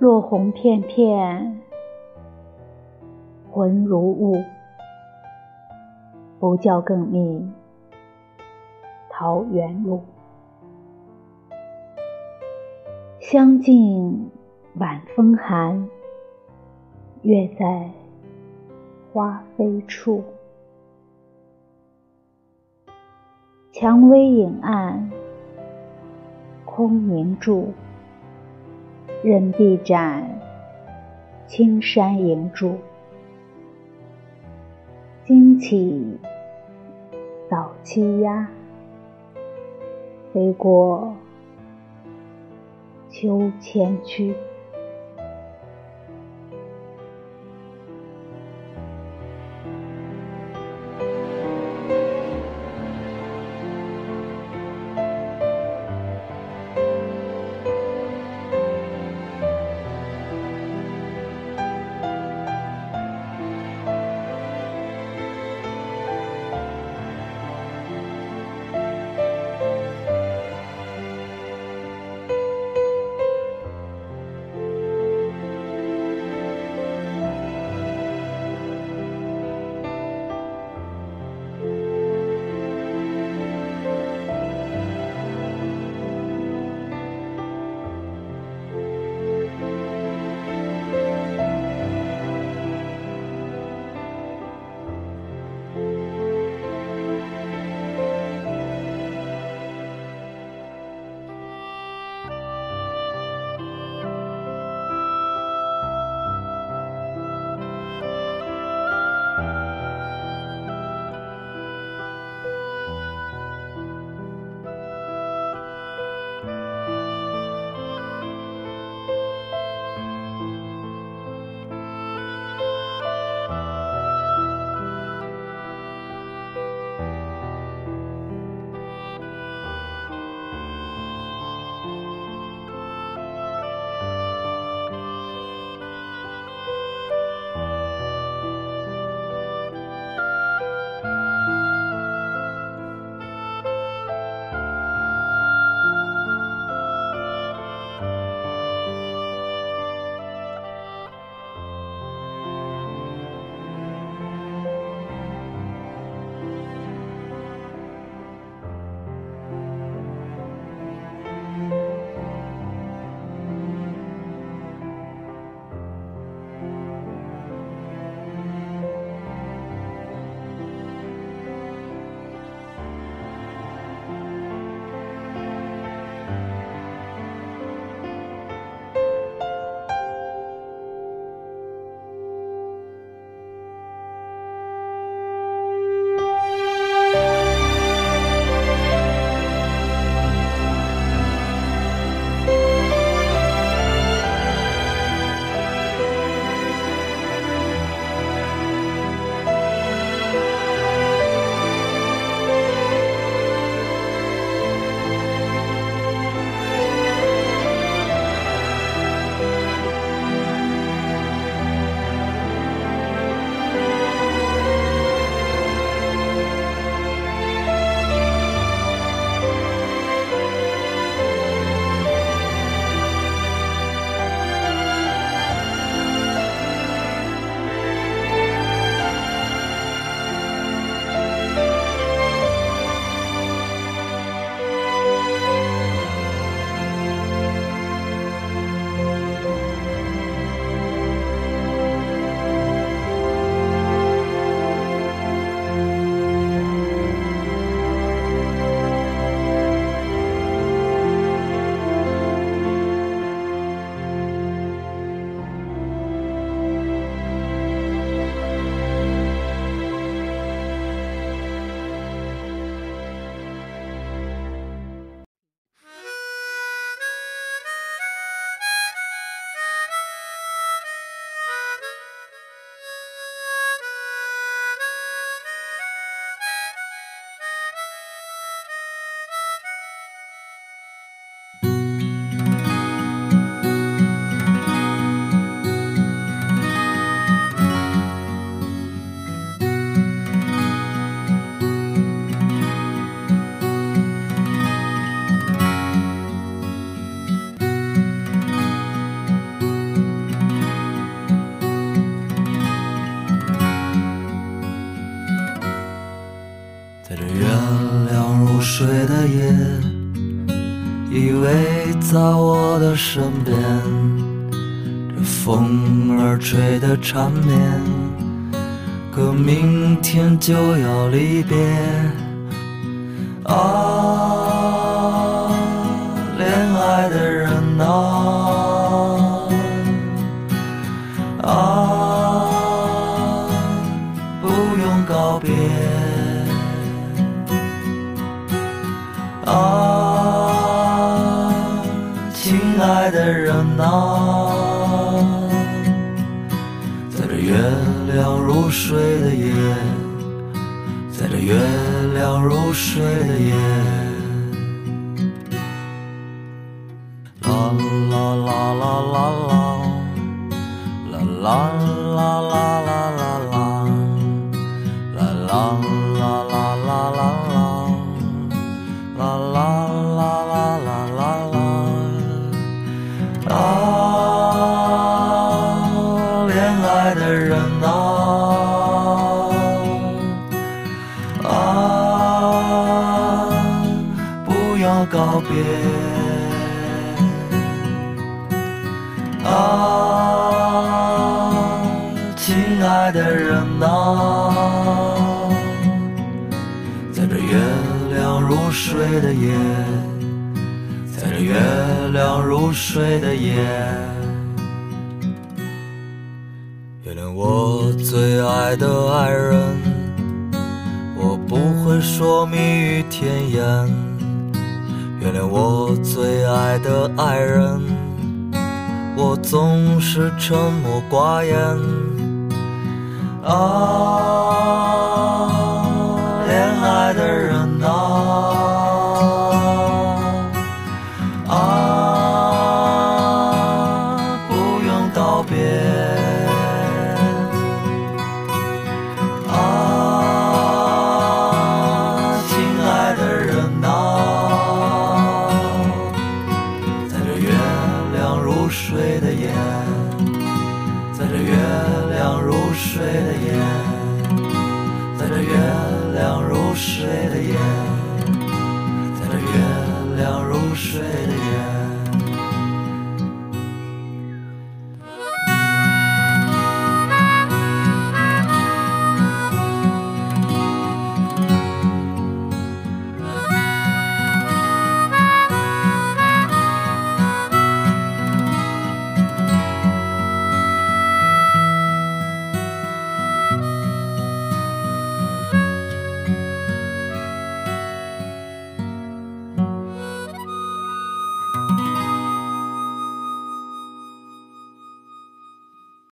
落红片片，浑如雾。不教更觅桃源路。香尽晚风寒，月在花飞处。蔷薇影暗，空明柱。任臂展，青山迎柱。惊起早栖鸦，飞过秋千去。依偎在我的身边，这风儿吹得缠绵，可明天就要离别。啊，恋爱的人啊，啊，不用告别。的人啊，在这月亮如水的夜，在这月亮如水的夜，啦啦啦啦啦，啦啦啦啦啦啦啦，啦要告别，啊，亲爱的人啊。在这月亮入睡的夜，在这月亮入睡的夜，原谅我最爱的爱人，我不会说蜜语甜言。原谅我最爱的爱人，我总是沉默寡言。啊，恋爱的人。入睡的夜，在这月亮入睡的夜，在这月亮入睡的夜，在这月亮入睡的夜。